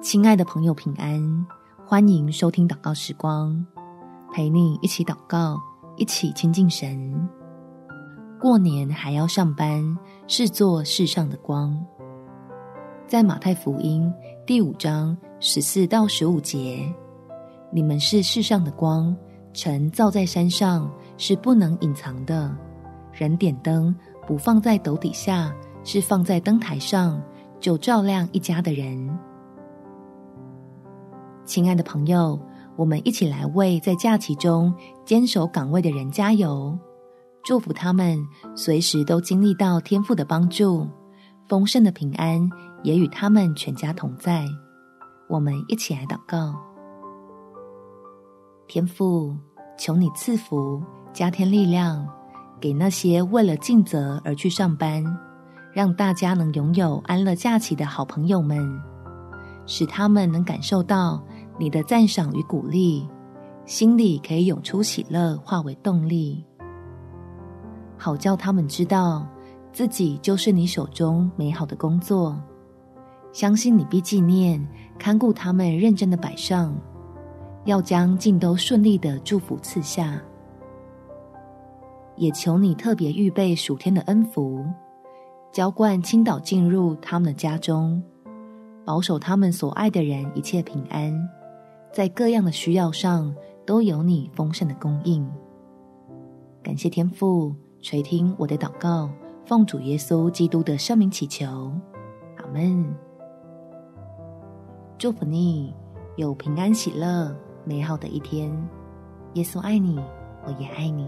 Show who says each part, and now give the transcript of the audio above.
Speaker 1: 亲爱的朋友，平安！欢迎收听祷告时光，陪你一起祷告，一起亲近神。过年还要上班，是做世上的光。在马太福音第五章十四到十五节，你们是世上的光，城造在山上是不能隐藏的。人点灯不放在斗底下，是放在灯台上，就照亮一家的人。亲爱的朋友，我们一起来为在假期中坚守岗位的人加油，祝福他们随时都经历到天父的帮助，丰盛的平安也与他们全家同在。我们一起来祷告：天父，求你赐福，加添力量，给那些为了尽责而去上班，让大家能拥有安乐假期的好朋友们，使他们能感受到。你的赞赏与鼓励，心里可以涌出喜乐，化为动力，好叫他们知道自己就是你手中美好的工作，相信你必纪念看顾他们认真的摆上，要将尽都顺利的祝福赐下，也求你特别预备暑天的恩福，浇灌倾倒进入他们的家中，保守他们所爱的人一切平安。在各样的需要上，都有你丰盛的供应。感谢天父垂听我的祷告，奉主耶稣基督的圣名祈求，阿门。祝福你有平安喜乐、美好的一天。耶稣爱你，我也爱你。